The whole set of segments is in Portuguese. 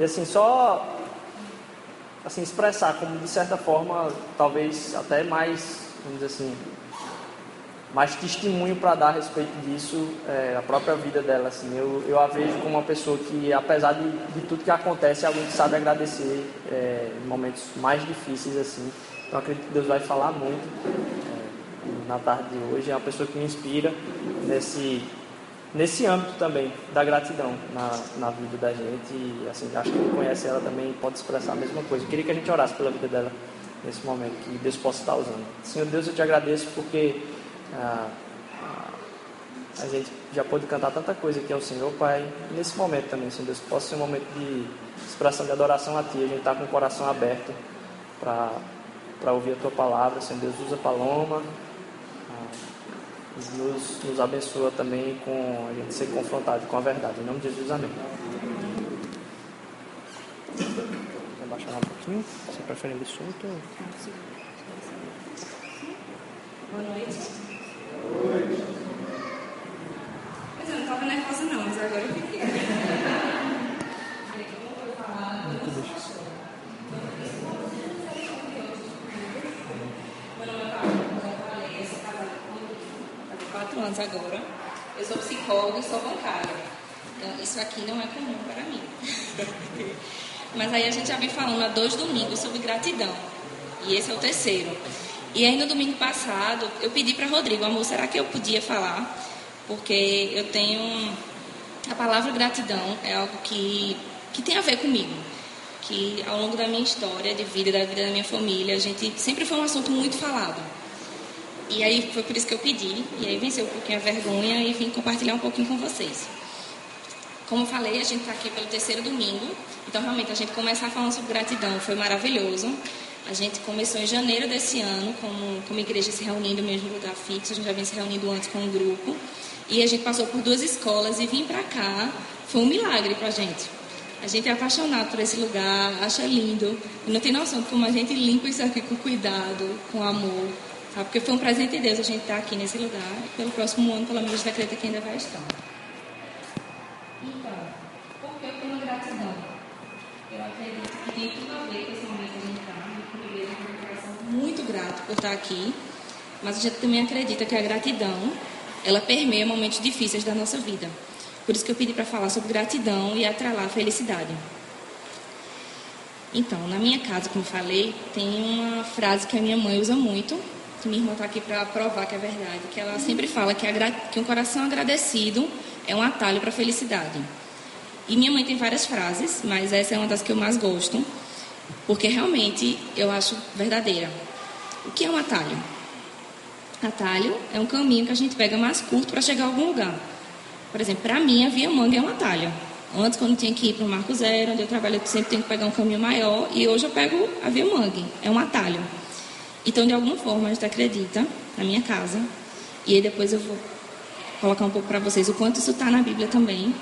E assim, só assim, expressar como de certa forma, talvez até mais, vamos dizer assim, mais testemunho para dar a respeito disso, é, a própria vida dela. Assim, eu, eu a vejo como uma pessoa que, apesar de, de tudo que acontece, é alguém que sabe agradecer é, em momentos mais difíceis. assim. Então acredito que Deus vai falar muito é, na tarde de hoje. É uma pessoa que me inspira nesse, nesse âmbito também da gratidão na, na vida da gente. E assim, acho que quem conhece ela também pode expressar a mesma coisa. Eu queria que a gente orasse pela vida dela nesse momento, que Deus possa estar usando. Senhor Deus, eu te agradeço porque ah, a gente já pôde cantar tanta coisa aqui ao Senhor, Pai. E nesse momento também, Senhor Deus, possa ser um momento de expressão de adoração a Ti. A gente está com o coração aberto para ouvir a Tua palavra. Senhor Deus, usa paloma. Nos, nos abençoa também com a gente ser confrontado com a verdade. Em nome de Jesus, amém. Vou baixar um pouquinho. Você prefere ele solto? Boa noite. Mas eu não estava nervosa não, mas agora eu fiquei. anos agora. Eu sou psicóloga e sou bancária. Então, isso aqui não é comum para mim. Mas aí a gente já vem falando há dois domingos sobre gratidão. E esse é o terceiro. E aí no domingo passado eu pedi para Rodrigo, amor, será que eu podia falar? Porque eu tenho a palavra gratidão é algo que que tem a ver comigo. Que ao longo da minha história de vida, da vida da minha família, a gente sempre foi um assunto muito falado. E aí foi por isso que eu pedi, e aí venceu um pouquinho a vergonha e vim compartilhar um pouquinho com vocês. Como eu falei, a gente está aqui pelo terceiro domingo, então realmente a gente começar falando sobre gratidão foi maravilhoso. A gente começou em janeiro desse ano, como, como igreja se reunindo no mesmo lugar fixo, a gente já vem se reunindo antes com um grupo. E a gente passou por duas escolas e vir para cá foi um milagre para a gente. A gente é apaixonado por esse lugar, acha lindo. Não tem noção de como a gente limpa isso aqui com cuidado, com amor. Sabe? Porque foi um presente de Deus a gente estar tá aqui nesse lugar. Pelo próximo ano, pelo menos, acredita que ainda vai estar. Então, por que eu tenho gratidão? Eu acredito que tem tudo a ver com esse momento que a gente está muito grato por estar aqui, mas a gente também acredita que a gratidão, ela permeia momentos difíceis da nossa vida. Por isso que eu pedi para falar sobre gratidão e atrelar a felicidade. Então, na minha casa, como falei, tem uma frase que a minha mãe usa muito, que minha irmã está aqui para provar que é verdade, que ela sempre fala que, que um coração agradecido é um atalho para a felicidade. E minha mãe tem várias frases, mas essa é uma das que eu mais gosto, porque realmente eu acho verdadeira. O que é um atalho? Atalho é um caminho que a gente pega mais curto para chegar a algum lugar. Por exemplo, para mim, a Via Manga é um atalho. Antes, quando tinha que ir para o Marco Zero, onde eu trabalho, eu sempre tenho que pegar um caminho maior. E hoje eu pego a Via Mangue. É um atalho. Então, de alguma forma, a gente acredita, na minha casa, e aí depois eu vou colocar um pouco para vocês o quanto isso está na Bíblia também,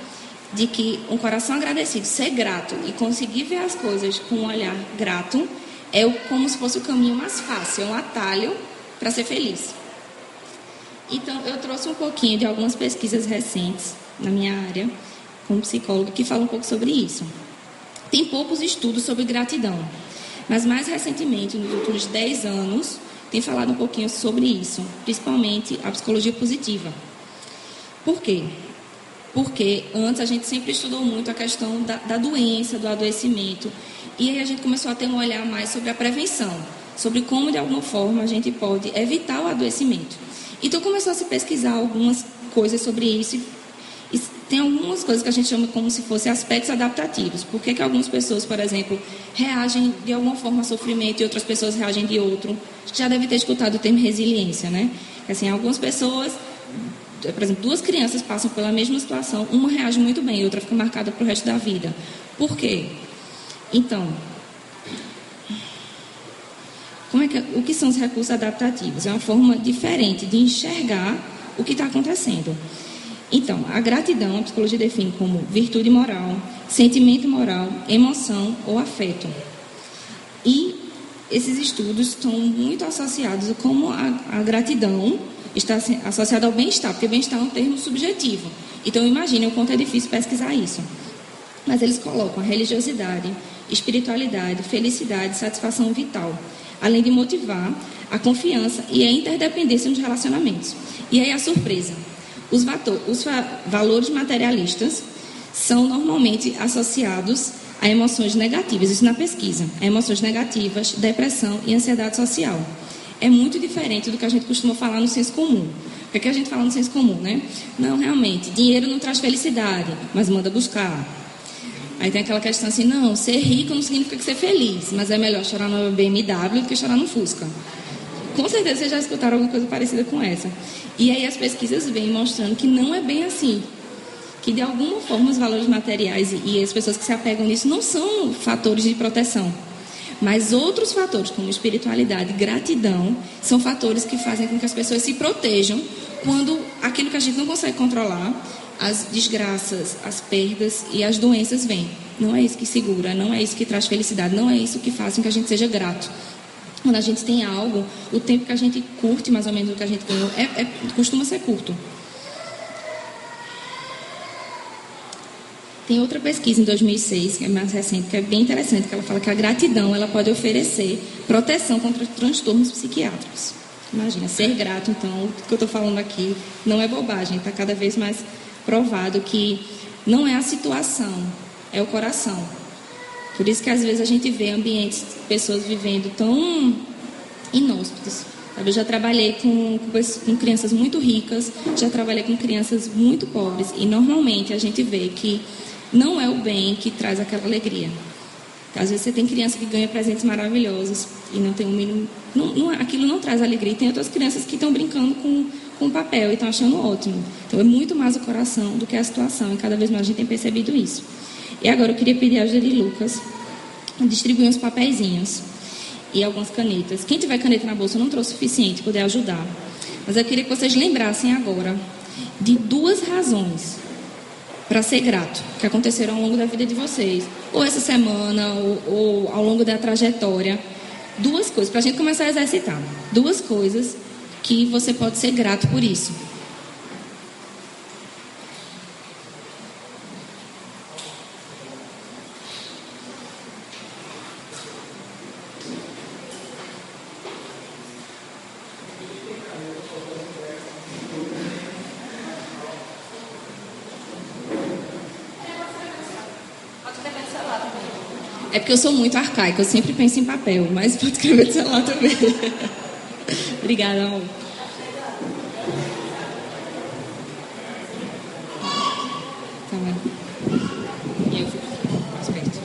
de que um coração agradecido, ser grato e conseguir ver as coisas com um olhar grato é como se fosse o caminho mais fácil, é um atalho para ser feliz. Então, eu trouxe um pouquinho de algumas pesquisas recentes na minha área, como psicóloga, que falam um pouco sobre isso. Tem poucos estudos sobre gratidão, mas mais recentemente, nos últimos 10 anos, tem falado um pouquinho sobre isso, principalmente a psicologia positiva. Por quê? Porque antes a gente sempre estudou muito a questão da, da doença, do adoecimento. E aí a gente começou a ter um olhar mais sobre a prevenção, sobre como de alguma forma a gente pode evitar o adoecimento. Então começou a se pesquisar algumas coisas sobre isso. E tem algumas coisas que a gente chama como se fossem aspectos adaptativos. Por que, que algumas pessoas, por exemplo, reagem de alguma forma a sofrimento e outras pessoas reagem de outro? Já deve ter escutado o termo resiliência, né? Assim, algumas pessoas por exemplo, duas crianças passam pela mesma situação, uma reage muito bem, a outra fica marcada para o resto da vida. Por quê? Então, como é que, o que são os recursos adaptativos? É uma forma diferente de enxergar o que está acontecendo. Então, a gratidão, a psicologia define como virtude moral, sentimento moral, emoção ou afeto. E esses estudos estão muito associados como a, a gratidão está associado ao bem-estar, porque bem-estar é um termo subjetivo. Então, imagine o quanto é difícil pesquisar isso. Mas eles colocam a religiosidade, espiritualidade, felicidade, satisfação vital, além de motivar a confiança e a interdependência nos relacionamentos. E aí a surpresa: os, os valores materialistas são normalmente associados a emoções negativas, isso na pesquisa, a emoções negativas, depressão e ansiedade social. É muito diferente do que a gente costuma falar no senso comum. O que, é que a gente fala no senso comum, né? Não, realmente, dinheiro não traz felicidade, mas manda buscar. Aí tem aquela questão assim, não, ser rico não significa que ser feliz, mas é melhor chorar no BMW do que chorar no Fusca. Com certeza vocês já escutaram alguma coisa parecida com essa. E aí as pesquisas vêm mostrando que não é bem assim. Que de alguma forma os valores materiais e as pessoas que se apegam nisso não são fatores de proteção. Mas outros fatores, como espiritualidade, gratidão, são fatores que fazem com que as pessoas se protejam quando aquilo que a gente não consegue controlar, as desgraças, as perdas e as doenças vêm. Não é isso que segura, não é isso que traz felicidade, não é isso que faz com que a gente seja grato. Quando a gente tem algo, o tempo que a gente curte mais ou menos o que a gente ganhou é, é, costuma ser curto. Tem outra pesquisa em 2006, que é mais recente, que é bem interessante, que ela fala que a gratidão ela pode oferecer proteção contra transtornos psiquiátricos. Imagina, ser grato, então, o que eu estou falando aqui não é bobagem, está cada vez mais provado que não é a situação, é o coração. Por isso que às vezes a gente vê ambientes, pessoas vivendo tão inóspitos. Eu já trabalhei com, com, crianças muito ricas, já trabalhei com crianças muito pobres, e normalmente a gente vê que não é o bem que traz aquela alegria. Às vezes você tem criança que ganha presentes maravilhosos e não tem um mínimo. Não, não, aquilo não traz alegria. E tem outras crianças que estão brincando com, com papel e estão achando ótimo. Então é muito mais o coração do que a situação. E cada vez mais a gente tem percebido isso. E agora eu queria pedir a ajuda de Lucas distribuir uns papeizinhos e algumas canetas. Quem tiver caneta na bolsa, não trouxe o suficiente poder ajudar. Mas eu queria que vocês lembrassem agora de duas razões para ser grato, que aconteceram ao longo da vida de vocês, ou essa semana, ou, ou ao longo da trajetória. Duas coisas, para a gente começar a exercitar. Duas coisas que você pode ser grato por isso. Porque eu sou muito arcaica, eu sempre penso em papel, mas pode escrever no celular também. Obrigada, amor. Tá bom. E eu fico mais perto.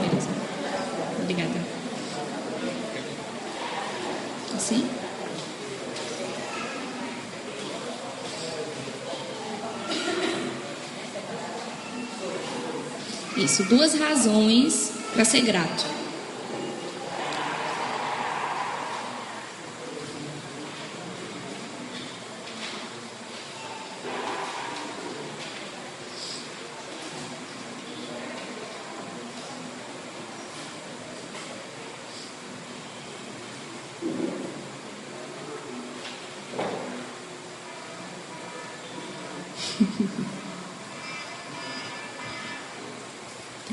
Beleza. Obrigada. Assim? Isso, duas razões para ser grato.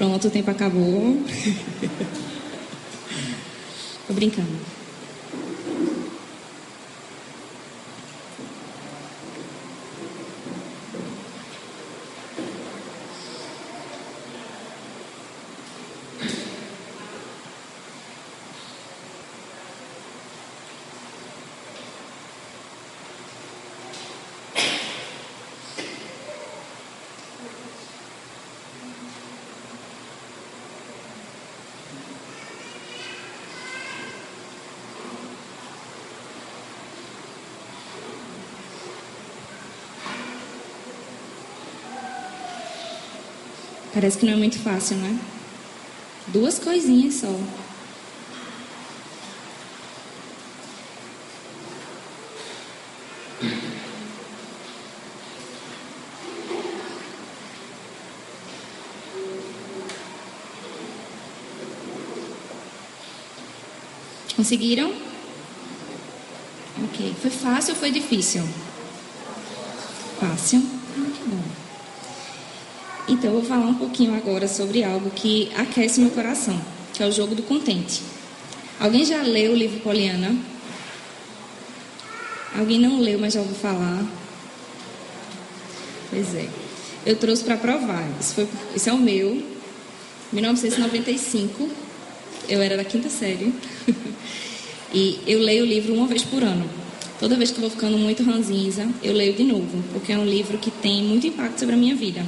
Pronto, o tempo acabou. Tô brincando. Parece que não é muito fácil, né? Duas coisinhas só. Conseguiram? Ok. Foi fácil ou foi difícil? Fácil. Então, eu vou falar um pouquinho agora sobre algo que aquece meu coração, que é o jogo do contente. Alguém já leu o livro Poliana? Alguém não leu, mas já ouviu falar? Pois é. Eu trouxe para provar. Isso, foi, isso é o meu. 1995. Eu era da quinta série. e eu leio o livro uma vez por ano. Toda vez que eu vou ficando muito ranzinza, eu leio de novo, porque é um livro que tem muito impacto sobre a minha vida.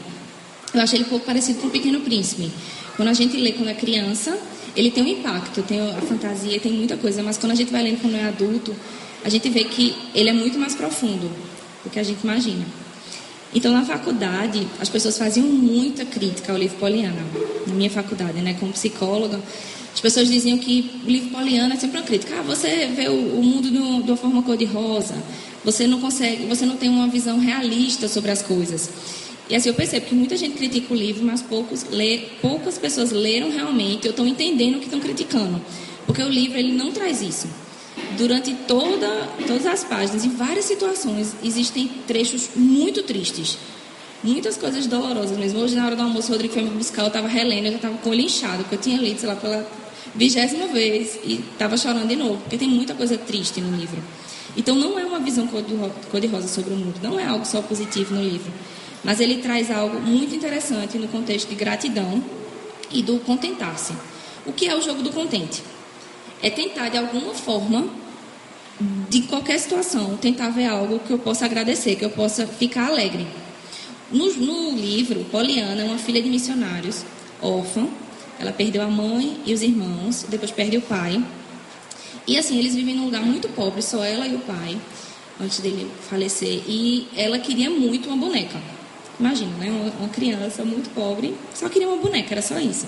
Eu achei ele um pouco parecido com O Pequeno Príncipe. Quando a gente lê quando é criança, ele tem um impacto, tem a fantasia, tem muita coisa, mas quando a gente vai lendo quando é adulto, a gente vê que ele é muito mais profundo do que a gente imagina. Então, na faculdade, as pessoas faziam muita crítica ao livro Poliana. Na minha faculdade, né, como psicóloga, as pessoas diziam que o livro Poliana é sempre uma crítica. Ah, você vê o, mundo de uma forma cor-de-rosa. Você não consegue, você não tem uma visão realista sobre as coisas. E assim eu percebo que muita gente critica o livro, mas poucos lê, poucas pessoas leram realmente ou estão entendendo o que estão criticando. Porque o livro ele não traz isso. Durante toda, todas as páginas, em várias situações, existem trechos muito tristes. Muitas coisas dolorosas mesmo. Hoje, na hora do almoço, o Rodrigo foi me buscar, eu estava relendo, eu já estava com o olho inchado, porque eu tinha lido, sei lá, pela vigésima vez e estava chorando de novo, porque tem muita coisa triste no livro. Então, não é uma visão cor-de-rosa sobre o mundo, não é algo só positivo no livro. Mas ele traz algo muito interessante no contexto de gratidão e do contentar-se. O que é o jogo do contente? É tentar, de alguma forma, de qualquer situação, tentar ver algo que eu possa agradecer, que eu possa ficar alegre. No, no livro, Poliana é uma filha de missionários, órfã. Ela perdeu a mãe e os irmãos, depois perde o pai. E assim, eles vivem num lugar muito pobre, só ela e o pai, antes dele falecer. E ela queria muito uma boneca. Imagina, né? Uma, criança muito pobre, só queria uma boneca, era só isso.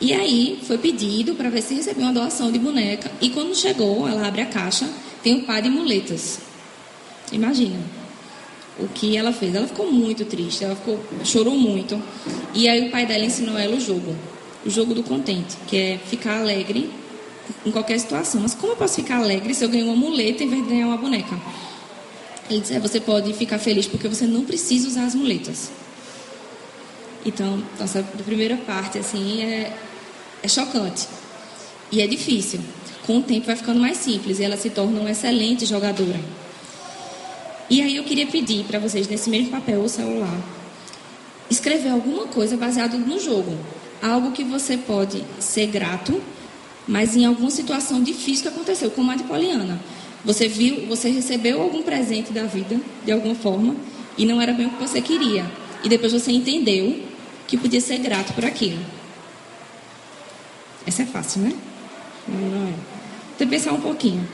E aí foi pedido para ver se recebeu uma doação de boneca. E quando chegou, ela abre a caixa, tem um par de muletas. Imagina o que ela fez. Ela ficou muito triste, ela ficou, chorou muito. E aí o pai dela ensinou ela o jogo, o jogo do contente, que é ficar alegre em qualquer situação. Mas como eu posso ficar alegre se eu ganho uma muleta em vez de ganhar uma boneca? Ele disse, é, você pode ficar feliz porque você não precisa usar as muletas. Então, nossa primeira parte, assim, é, é chocante. E é difícil. Com o tempo vai ficando mais simples e ela se torna uma excelente jogadora. E aí eu queria pedir para vocês, nesse mesmo papel ou celular, escrever alguma coisa baseado no jogo. Algo que você pode ser grato, mas em alguma situação difícil que aconteceu, como a de Poliana. Você viu, você recebeu algum presente da vida, de alguma forma, e não era bem o que você queria. E depois você entendeu que podia ser grato por aquilo. Essa é fácil, né? Não é. Tem que pensar um pouquinho.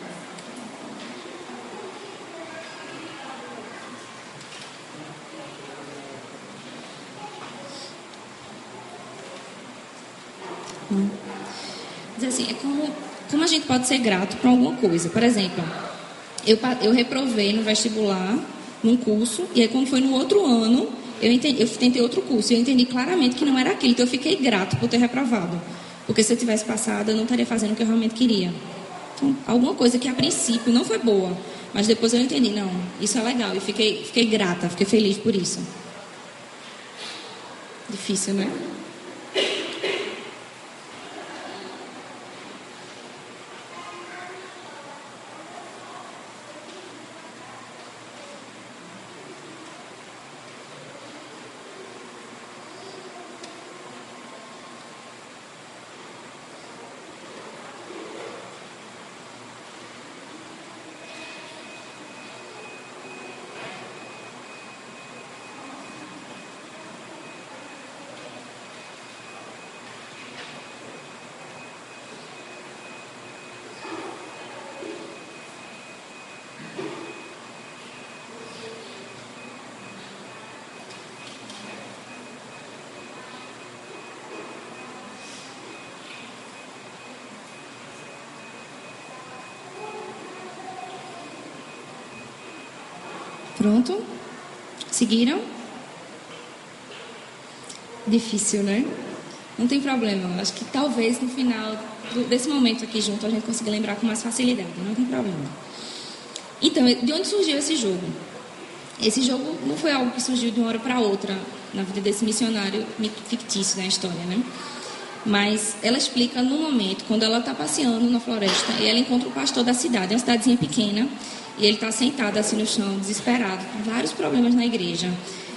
Hum. Diz assim, é como como a gente pode ser grato por alguma coisa? Por exemplo, eu, eu reprovei no vestibular, num curso, e aí quando foi no outro ano, eu, entendi, eu tentei outro curso, e eu entendi claramente que não era aquilo, então eu fiquei grato por ter reprovado. Porque se eu tivesse passado, eu não estaria fazendo o que eu realmente queria. Então, alguma coisa que a princípio não foi boa, mas depois eu entendi, não, isso é legal, e fiquei, fiquei grata, fiquei feliz por isso. Difícil, né? Pronto? Seguiram? Difícil, né? Não tem problema. Acho que talvez no final desse momento aqui junto a gente consiga lembrar com mais facilidade. Não tem problema. Então, de onde surgiu esse jogo? Esse jogo não foi algo que surgiu de uma hora para outra na vida desse missionário fictício da história, né? Mas ela explica no momento, quando ela está passeando na floresta, e ela encontra o pastor da cidade, é uma cidadezinha pequena, e ele está sentado assim no chão, desesperado, com vários problemas na igreja.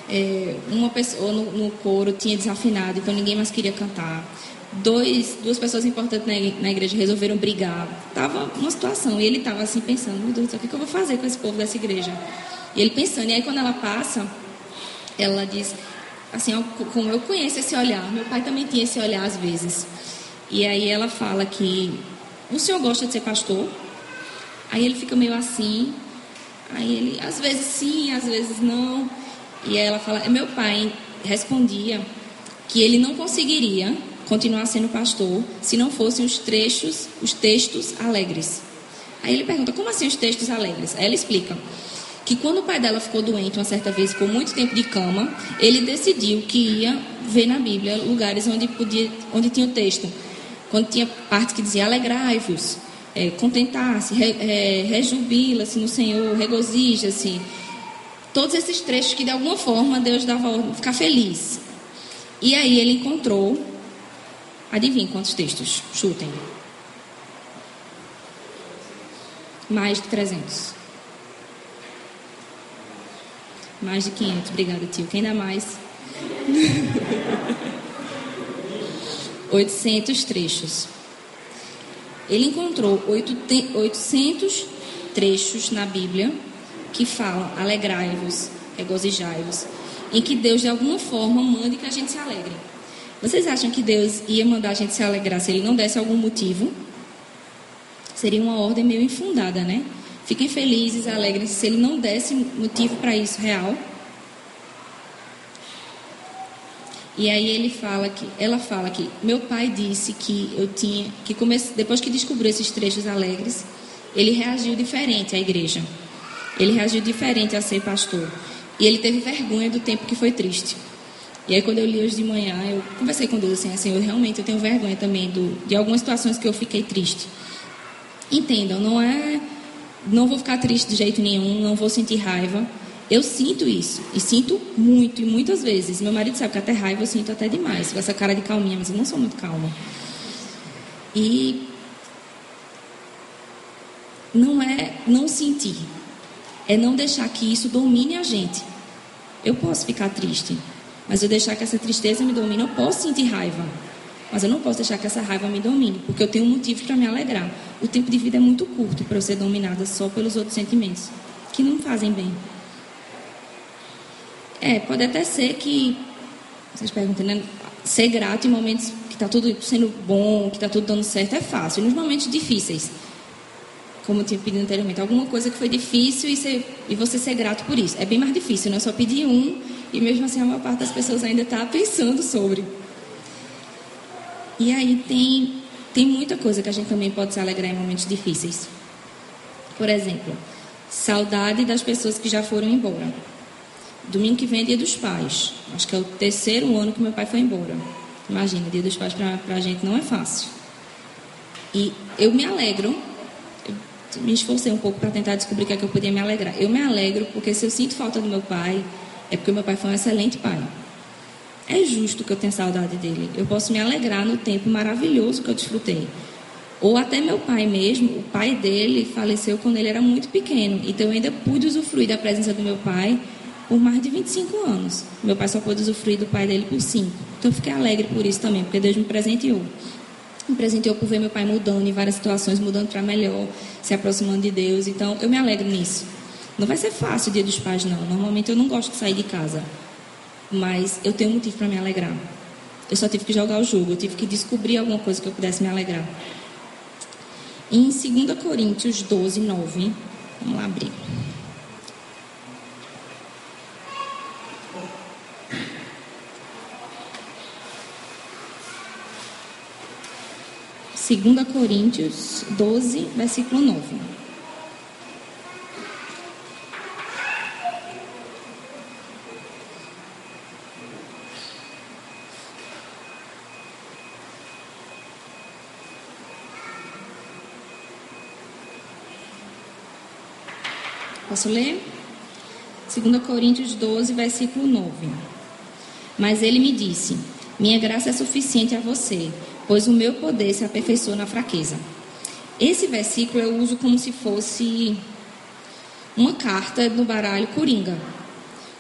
É, uma pessoa no, no, coro tinha desafinado, então ninguém mais queria cantar. Dois, duas pessoas importantes na, igreja resolveram brigar. Tava uma situação, e ele estava assim pensando, meu Deus o que, que eu vou fazer com esse povo dessa igreja? E ele pensando, e aí quando ela passa, ela diz, assim, como eu conheço esse olhar, meu pai também tinha esse olhar às vezes. E aí ela fala que o senhor gosta de ser pastor? Aí ele fica meio assim. Aí ele, às vezes sim, às vezes não. E ela fala, é meu pai respondia que ele não conseguiria continuar sendo pastor se não fossem os trechos, os textos alegres. Aí ele pergunta, como assim os textos alegres? Aí ela explica que quando o pai dela ficou doente uma certa vez, ficou muito tempo de cama, ele decidiu que ia ver na Bíblia lugares onde podia, onde tinha o texto. Quando tinha parte que dizia alegrai-vos, é, contentar-se, re, é, rejubila-se no Senhor, regozija-se. Todos esses trechos que de alguma forma Deus dava ordem, ficar feliz. E aí ele encontrou, adivinha quantos textos? Chutem. Mais de 300. Mais de 500. Obrigada, tio. Quem dá mais? 800 trechos. Ele encontrou 800 trechos na Bíblia que falam alegrai-vos, regozijai-vos, em que Deus de alguma forma manda que a gente se alegre. Vocês acham que Deus ia mandar a gente se alegrar se ele não desse algum motivo? Seria uma ordem meio infundada, né? Fiquem felizes, alegres, se ele não desse motivo para isso real. E aí ele fala que, ela fala que meu pai disse que eu tinha, que comece, depois que descobriu esses trechos alegres, ele reagiu diferente à igreja. Ele reagiu diferente a ser pastor. E ele teve vergonha do tempo que foi triste. E aí quando eu li hoje de manhã, eu conversei com Deus assim, assim, eu realmente eu tenho vergonha também do, de algumas situações que eu fiquei triste. Entendam, não é não vou ficar triste de jeito nenhum, não vou sentir raiva. Eu sinto isso, e sinto muito, e muitas vezes. Meu marido sabe que até raiva eu sinto até demais, com essa cara de calminha, mas eu não sou muito calma. E não é não sentir, é não deixar que isso domine a gente. Eu posso ficar triste, mas eu deixar que essa tristeza me domine, eu posso sentir raiva. Mas eu não posso deixar que essa raiva me domine, porque eu tenho um motivo para me alegrar. O tempo de vida é muito curto para eu ser dominada só pelos outros sentimentos, que não fazem bem. É, pode até ser que, vocês perguntam, né? Ser grato em momentos que está tudo sendo bom, que está tudo dando certo, é fácil. Nos momentos difíceis, como eu tinha pedido anteriormente, alguma coisa que foi difícil e, ser, e você ser grato por isso. É bem mais difícil, não é só pedir um e mesmo assim a maior parte das pessoas ainda está pensando sobre. E aí tem, tem muita coisa que a gente também pode se alegrar em momentos difíceis. Por exemplo, saudade das pessoas que já foram embora. Domingo que vem é dia dos pais. Acho que é o terceiro ano que meu pai foi embora. Imagina, dia dos pais para a gente não é fácil. E eu me alegro, eu me esforcei um pouco para tentar descobrir o que é que eu podia me alegrar. Eu me alegro porque se eu sinto falta do meu pai, é porque meu pai foi um excelente pai é justo que eu tenha saudade dele. Eu posso me alegrar no tempo maravilhoso que eu desfrutei. Ou até meu pai mesmo, o pai dele faleceu quando ele era muito pequeno. Então eu ainda pude usufruir da presença do meu pai por mais de 25 anos. Meu pai só pôde usufruir do pai dele por 5. Então eu fiquei alegre por isso também, porque Deus me presenteou. Me presenteou por ver meu pai mudando em várias situações, mudando para melhor, se aproximando de Deus. Então eu me alegro nisso. Não vai ser fácil o dia dos pais, não. Normalmente eu não gosto de sair de casa. Mas eu tenho um motivo para me alegrar. Eu só tive que jogar o jogo, eu tive que descobrir alguma coisa que eu pudesse me alegrar. Em 2 Coríntios 12, 9, vamos lá abrir. Segunda Coríntios 12, versículo 9. Posso ler? 2 Coríntios 12, versículo 9. Mas ele me disse: Minha graça é suficiente a você, pois o meu poder se aperfeiçoa na fraqueza. Esse versículo eu uso como se fosse uma carta no baralho coringa.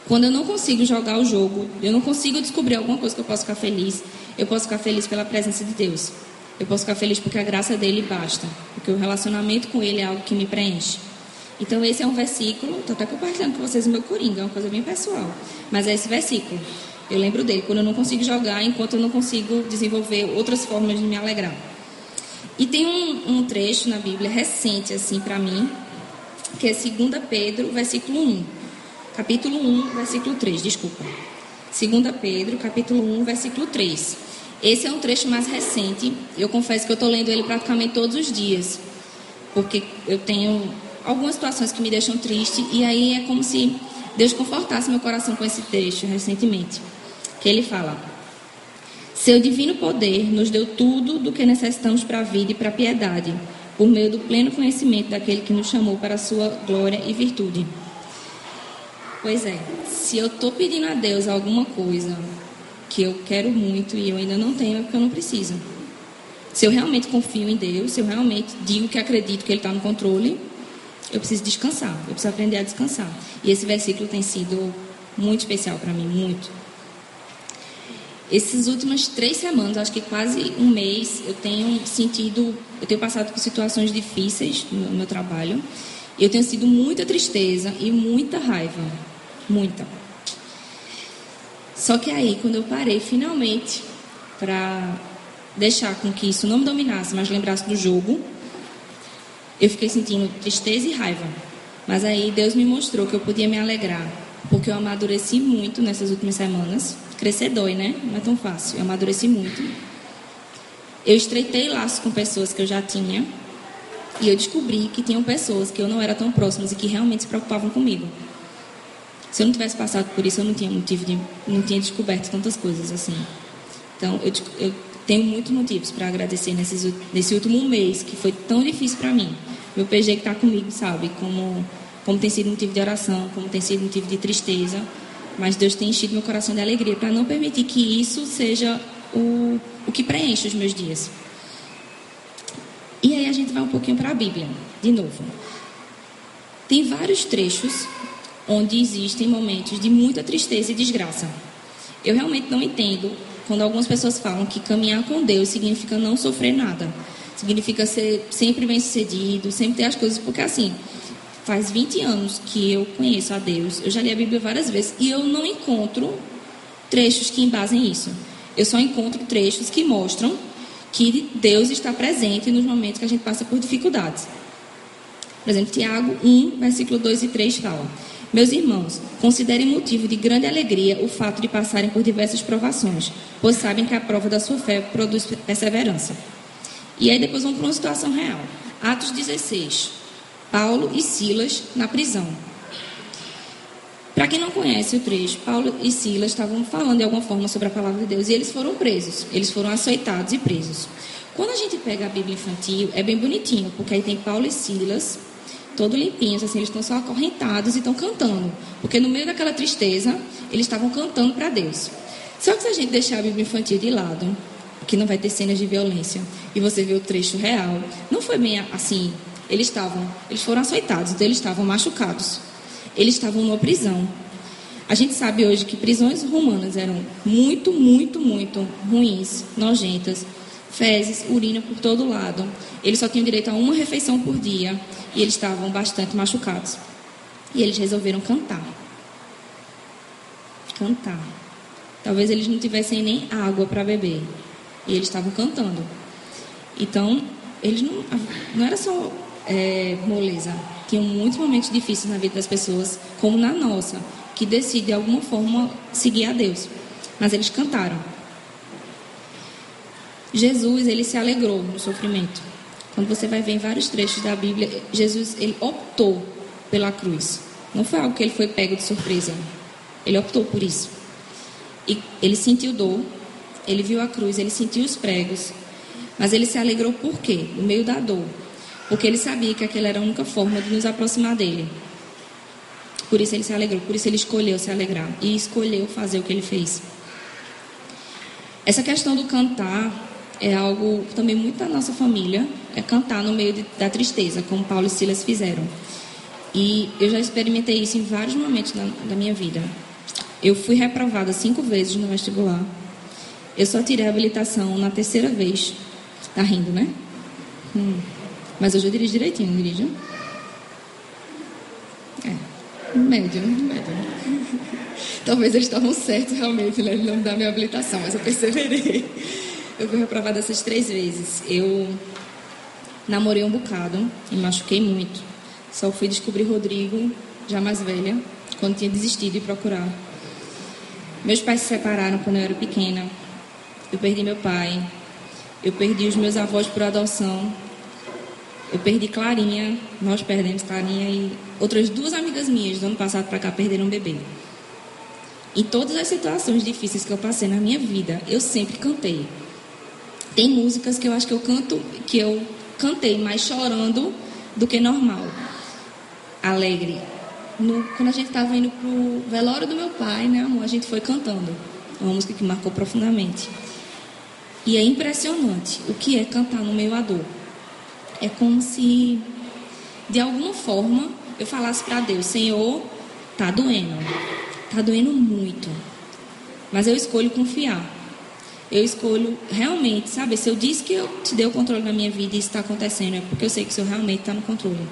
Quando eu não consigo jogar o jogo, eu não consigo descobrir alguma coisa que eu possa ficar feliz, eu posso ficar feliz pela presença de Deus. Eu posso ficar feliz porque a graça dele basta, porque o relacionamento com ele é algo que me preenche. Então, esse é um versículo, estou até compartilhando com vocês o meu coringa, é uma coisa bem pessoal. Mas é esse versículo. Eu lembro dele, quando eu não consigo jogar, enquanto eu não consigo desenvolver outras formas de me alegrar. E tem um, um trecho na Bíblia recente, assim, para mim, que é 2 Pedro, versículo 1. Capítulo 1, versículo 3, desculpa. 2 Pedro, capítulo 1, versículo 3. Esse é um trecho mais recente. Eu confesso que eu estou lendo ele praticamente todos os dias. Porque eu tenho algumas situações que me deixam triste e aí é como se Deus confortasse meu coração com esse trecho recentemente. Que ele fala: Seu divino poder nos deu tudo do que necessitamos para a vida e para a piedade, por meio do pleno conhecimento daquele que nos chamou para a sua glória e virtude. Pois é, se eu estou pedindo a Deus alguma coisa que eu quero muito e eu ainda não tenho, é porque eu não preciso. Se eu realmente confio em Deus, se eu realmente digo que acredito que Ele está no controle, eu preciso descansar, eu preciso aprender a descansar. E esse versículo tem sido muito especial para mim, muito. Essas últimas três semanas, acho que quase um mês, eu tenho sentido, eu tenho passado por situações difíceis no meu trabalho. Eu tenho sido muita tristeza e muita raiva, muita. Só que aí, quando eu parei finalmente para deixar com que isso não me dominasse, mas lembrasse do jogo, eu fiquei sentindo tristeza e raiva. Mas aí Deus me mostrou que eu podia me alegrar, porque eu amadureci muito nessas últimas semanas. Crescer dói, né? Não é tão fácil. Eu amadureci muito. Eu estreitei laços com pessoas que eu já tinha. E eu descobri que tinham pessoas que eu não era tão próximas e que realmente se preocupavam comigo. Se eu não tivesse passado por isso, eu não tinha motivo de, não tinha descoberto tantas coisas assim. Então, eu, eu tenho muitos motivos para agradecer nesses, nesse último mês, que foi tão difícil para mim. Meu PG que está comigo, sabe? Como, como tem sido motivo de oração, como tem sido motivo de tristeza. Mas Deus tem enchido meu coração de alegria para não permitir que isso seja o, o que preenche os meus dias. E aí a gente vai um pouquinho para a Bíblia, de novo. Tem vários trechos onde existem momentos de muita tristeza e desgraça. Eu realmente não entendo quando algumas pessoas falam que caminhar com Deus significa não sofrer nada, significa ser sempre bem sucedido, sempre ter as coisas, porque assim, faz 20 anos que eu conheço a Deus, eu já li a Bíblia várias vezes e eu não encontro trechos que embasem isso. Eu só encontro trechos que mostram que Deus está presente nos momentos que a gente passa por dificuldades. Por exemplo, Tiago 1, versículo 2 e 3 fala: meus irmãos, considerem motivo de grande alegria o fato de passarem por diversas provações, pois sabem que a prova da sua fé produz perseverança. E aí depois vamos para uma situação real. Atos 16. Paulo e Silas na prisão. Para quem não conhece o trecho, Paulo e Silas estavam falando de alguma forma sobre a palavra de Deus e eles foram presos. Eles foram açoitados e presos. Quando a gente pega a Bíblia infantil, é bem bonitinho, porque aí tem Paulo e Silas todo limpinhos, assim, eles estão só acorrentados e estão cantando. Porque no meio daquela tristeza, eles estavam cantando para Deus. Só que se a gente deixar a Bíblia infantil de lado, que não vai ter cenas de violência, e você vê o trecho real, não foi bem assim. Eles estavam, eles foram açoitados, então eles estavam machucados. Eles estavam numa prisão. A gente sabe hoje que prisões romanas eram muito, muito, muito ruins, nojentas, fezes, urina por todo lado. Eles só tinham direito a uma refeição por dia e eles estavam bastante machucados. E eles resolveram cantar. Cantar. Talvez eles não tivessem nem água para beber. E eles estavam cantando. Então, eles não, não era só é, moleza. Tinham muitos momentos difíceis na vida das pessoas, como na nossa, que decide de alguma forma seguir a Deus. Mas eles cantaram. Jesus, ele se alegrou no sofrimento. Quando você vai ver em vários trechos da Bíblia, Jesus ele optou pela cruz. Não foi algo que ele foi pego de surpresa. Ele optou por isso. E ele sentiu dor, ele viu a cruz, ele sentiu os pregos, mas ele se alegrou por quê? No meio da dor. Porque ele sabia que aquela era a única forma de nos aproximar dele. Por isso ele se alegrou, por isso ele escolheu se alegrar e escolheu fazer o que ele fez. Essa questão do cantar é algo também muito da nossa família, é cantar no meio de, da tristeza, como Paulo e Silas fizeram. E eu já experimentei isso em vários momentos da, da minha vida. Eu fui reprovada cinco vezes no vestibular. Eu só tirei a habilitação na terceira vez. Tá rindo, né? Hum. Mas hoje eu dirijo direitinho, não dirijo? É. Médio, médio. Talvez eles estavam certos realmente, né? não dar minha habilitação, mas eu perseverei. Eu fui reprovada essas três vezes. Eu namorei um bocado e machuquei muito. Só fui descobrir Rodrigo, já mais velha, quando tinha desistido de procurar. Meus pais se separaram quando eu era pequena. Eu perdi meu pai. Eu perdi os meus avós por adoção. Eu perdi Clarinha, nós perdemos Clarinha e outras duas amigas minhas do ano passado para cá perderam um bebê. Em todas as situações difíceis que eu passei na minha vida, eu sempre cantei. Tem músicas que eu acho que eu canto, que eu cantei mais chorando do que normal alegre. No, quando a gente estava indo pro velório do meu pai, né, amor, a gente foi cantando. Uma música que marcou profundamente. E é impressionante o que é cantar no meio da dor. É como se, de alguma forma, eu falasse para Deus: Senhor, tá doendo, tá doendo muito, mas eu escolho confiar. Eu escolho realmente, sabe? Se eu disse que eu te dei o controle da minha vida e isso está acontecendo, é porque eu sei que o Senhor realmente está no controle.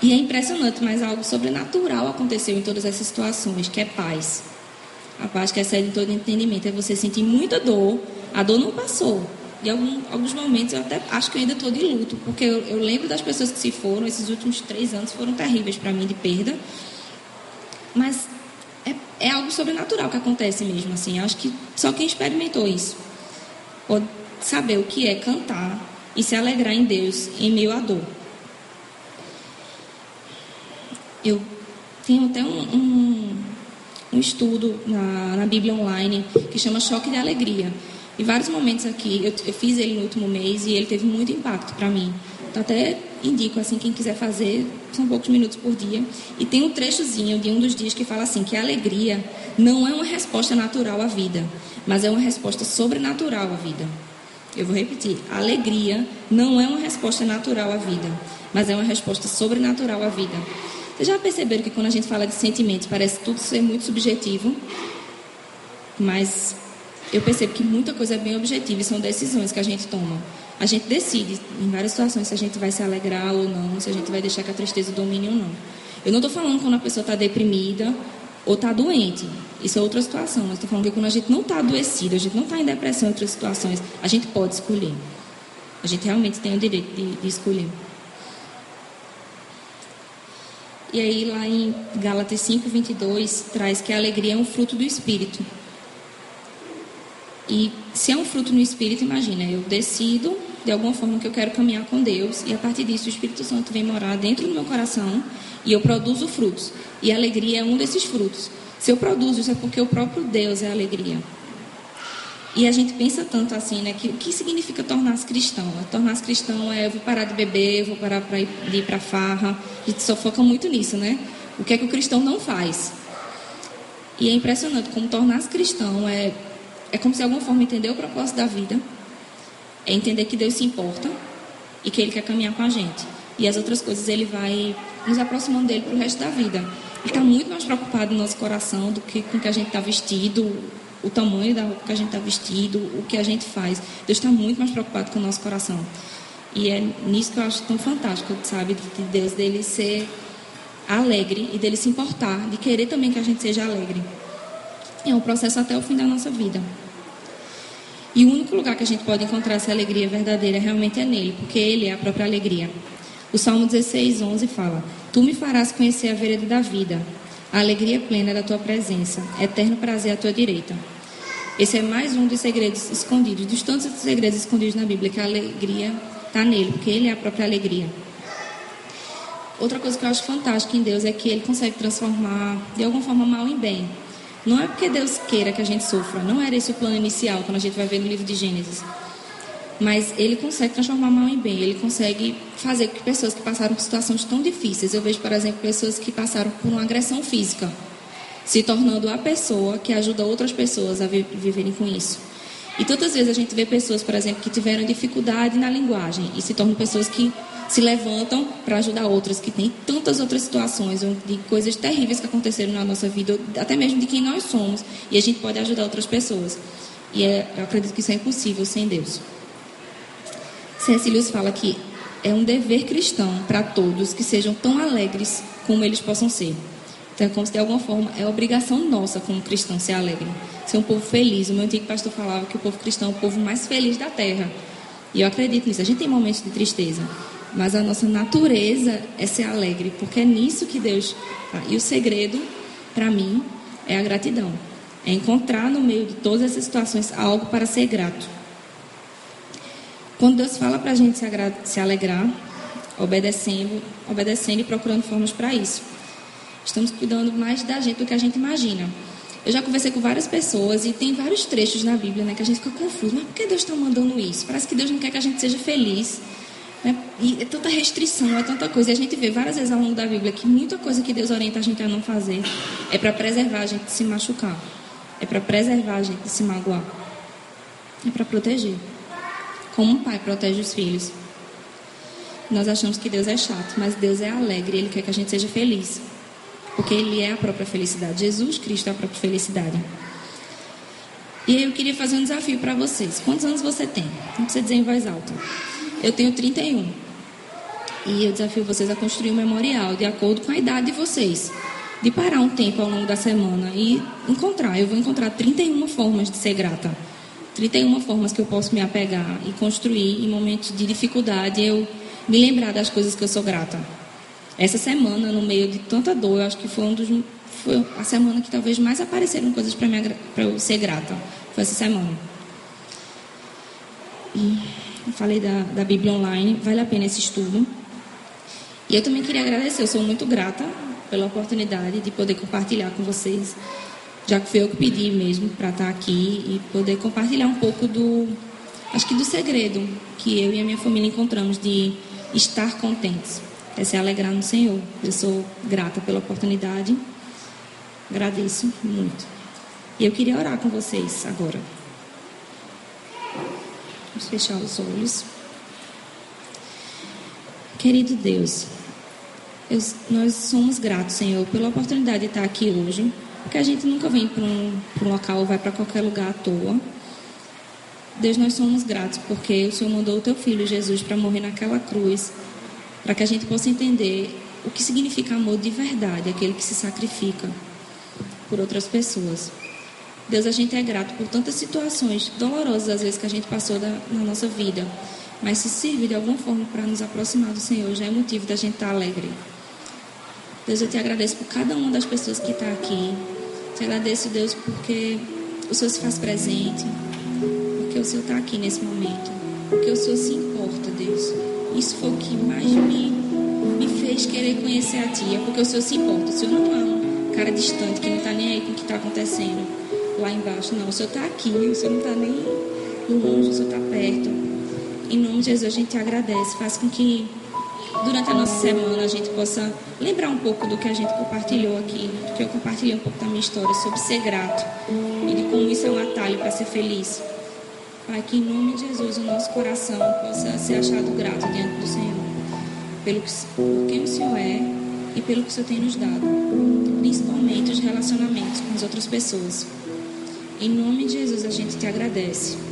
E é impressionante, mas algo sobrenatural aconteceu em todas essas situações, que é paz. A paz que excede todo entendimento. É você sentir muita dor, a dor não passou. Em algum, alguns momentos eu até acho que eu ainda estou de luto, porque eu, eu, lembro das pessoas que se foram, esses últimos três anos foram terríveis para mim de perda. Mas é, algo sobrenatural que acontece mesmo, assim. Acho que só quem experimentou isso pode saber o que é cantar e se alegrar em Deus em meio à dor. Eu tenho até um, um, um estudo na, na, Bíblia online que chama Choque de Alegria. Em vários momentos aqui, eu, eu fiz ele no último mês e ele teve muito impacto para mim. Então, até indico, assim, quem quiser fazer, são poucos minutos por dia. E tem um trechozinho de um dos dias que fala assim, que a alegria não é uma resposta natural à vida, mas é uma resposta sobrenatural à vida. Eu vou repetir, a alegria não é uma resposta natural à vida, mas é uma resposta sobrenatural à vida. Vocês já perceberam que quando a gente fala de sentimentos, parece tudo ser muito subjetivo? Mas eu percebo que muita coisa é bem objetiva e são decisões que a gente toma. A gente decide em várias situações se a gente vai se alegrar ou não, se a gente vai deixar que a tristeza domine ou não. Eu não estou falando quando a pessoa está deprimida ou está doente. Isso é outra situação. Mas estou falando que quando a gente não está adoecida, a gente não está em depressão outras situações, a gente pode escolher. A gente realmente tem o direito de, de escolher. E aí lá em Gálatas 5, 22, traz que a alegria é um fruto do Espírito. E se é um fruto no Espírito, imagina, eu decido de alguma forma que eu quero caminhar com Deus e a partir disso o Espírito Santo vem morar dentro do meu coração e eu produzo frutos. E a alegria é um desses frutos. Se eu produzo, isso é porque o próprio Deus é alegria. E a gente pensa tanto assim, né? Que o que significa tornar-se cristão? Tornar-se cristão é eu vou parar de beber, eu vou parar pra ir, de ir para farra. A gente só foca muito nisso, né? O que é que o cristão não faz? E é impressionante como tornar-se cristão é, é como se de alguma forma entender o propósito da vida, é entender que Deus se importa e que Ele quer caminhar com a gente. E as outras coisas Ele vai nos aproximando dele para o resto da vida. Ele está muito mais preocupado no nosso coração do que com o que a gente está vestido, o tamanho da roupa que a gente está vestido, o que a gente faz. Deus está muito mais preocupado com o nosso coração. E é nisso que eu acho tão fantástico, sabe? De Deus, dele ser alegre e dele se importar, de querer também que a gente seja alegre. É um processo até o fim da nossa vida. E o único lugar que a gente pode encontrar essa alegria verdadeira realmente é nele, porque ele é a própria alegria. O Salmo 16, 11 fala: Tu me farás conhecer a vereda da vida, a alegria plena da tua presença, eterno prazer à tua direita. Esse é mais um dos segredos escondidos, dos tantos segredos escondidos na Bíblia, que a alegria está nele, porque ele é a própria alegria. Outra coisa que eu acho fantástica em Deus é que ele consegue transformar de alguma forma mal em bem. Não é porque Deus queira que a gente sofra, não era esse o plano inicial, quando a gente vai ver no livro de Gênesis. Mas ele consegue transformar mal em bem, ele consegue fazer com que pessoas que passaram por situações tão difíceis, eu vejo, por exemplo, pessoas que passaram por uma agressão física, se tornando a pessoa que ajuda outras pessoas a viverem com isso. E tantas vezes a gente vê pessoas, por exemplo, que tiveram dificuldade na linguagem e se tornam pessoas que se levantam para ajudar outras, que têm tantas outras situações, de coisas terríveis que aconteceram na nossa vida, até mesmo de quem nós somos, e a gente pode ajudar outras pessoas. E é, eu acredito que isso é impossível sem Deus. Lewis fala que é um dever cristão para todos que sejam tão alegres como eles possam ser. Então, é como se de alguma forma é obrigação nossa como cristão ser alegre, ser um povo feliz. O meu antigo pastor falava que o povo cristão é o povo mais feliz da terra. E eu acredito nisso. A gente tem momentos de tristeza, mas a nossa natureza é ser alegre, porque é nisso que Deus. Tá? E o segredo, para mim, é a gratidão. É encontrar no meio de todas essas situações algo para ser grato. Quando Deus fala para a gente se, se alegrar, obedecendo, obedecendo e procurando formas para isso. Estamos cuidando mais da gente do que a gente imagina. Eu já conversei com várias pessoas e tem vários trechos na Bíblia né, que a gente fica confuso. Mas por que Deus está mandando isso? Parece que Deus não quer que a gente seja feliz. Né? E é tanta restrição, é tanta coisa. E a gente vê várias vezes ao longo da Bíblia que muita coisa que Deus orienta a gente a não fazer é para preservar a gente de se machucar. É para preservar a gente de se magoar. É para proteger. Como um pai protege os filhos. Nós achamos que Deus é chato, mas Deus é alegre, Ele quer que a gente seja feliz. Porque Ele é a própria felicidade. Jesus Cristo é a própria felicidade. E aí eu queria fazer um desafio para vocês. Quantos anos você tem? Não precisa dizer em voz alta. Eu tenho 31. E eu desafio vocês a construir um memorial de acordo com a idade de vocês. De parar um tempo ao longo da semana e encontrar. Eu vou encontrar 31 formas de ser grata. 31 formas que eu posso me apegar e construir em momentos de dificuldade. Eu me lembrar das coisas que eu sou grata. Essa semana, no meio de tanta dor, acho que foi um dos foi a semana que talvez mais apareceram coisas para eu ser grata. Foi essa semana. E eu falei da, da Bíblia online, vale a pena esse estudo. E eu também queria agradecer, eu sou muito grata pela oportunidade de poder compartilhar com vocês, já que foi eu que pedi mesmo para estar aqui e poder compartilhar um pouco do, acho que do segredo que eu e a minha família encontramos de estar contentes é se alegrar no Senhor. Eu sou grata pela oportunidade, agradeço muito. E eu queria orar com vocês agora. Vamos fechar os olhos. Querido Deus, eu, nós somos gratos, Senhor, pela oportunidade de estar aqui hoje, porque a gente nunca vem para um, um local ou vai para qualquer lugar à toa. Deus, nós somos gratos porque o Senhor mandou o teu filho Jesus para morrer naquela cruz para que a gente possa entender o que significa amor de verdade, aquele que se sacrifica por outras pessoas. Deus, a gente é grato por tantas situações dolorosas, às vezes, que a gente passou da, na nossa vida, mas se serve de alguma forma para nos aproximar do Senhor, já é motivo da gente estar alegre. Deus, eu te agradeço por cada uma das pessoas que está aqui. Te agradeço, Deus, porque o Senhor se faz presente, porque o Senhor está aqui nesse momento, porque o Senhor se importa, Deus. Isso foi o que mais me, me fez querer conhecer a Ti. É porque o Senhor se importa. O Senhor não é um cara distante que não está nem aí com o que está acontecendo lá embaixo. Não, o Senhor está aqui. O Senhor não está nem longe. O Senhor está perto. Em nome de Jesus, a gente te agradece. Faz com que durante a nossa semana a gente possa lembrar um pouco do que a gente compartilhou aqui, do que eu compartilhei um pouco da minha história sobre ser grato e de como isso é um atalho para ser feliz. Pai, que em nome de Jesus o nosso coração possa ser achado grato diante do Senhor, pelo que, por quem o Senhor é e pelo que o Senhor tem nos dado, principalmente os relacionamentos com as outras pessoas. Em nome de Jesus a gente te agradece.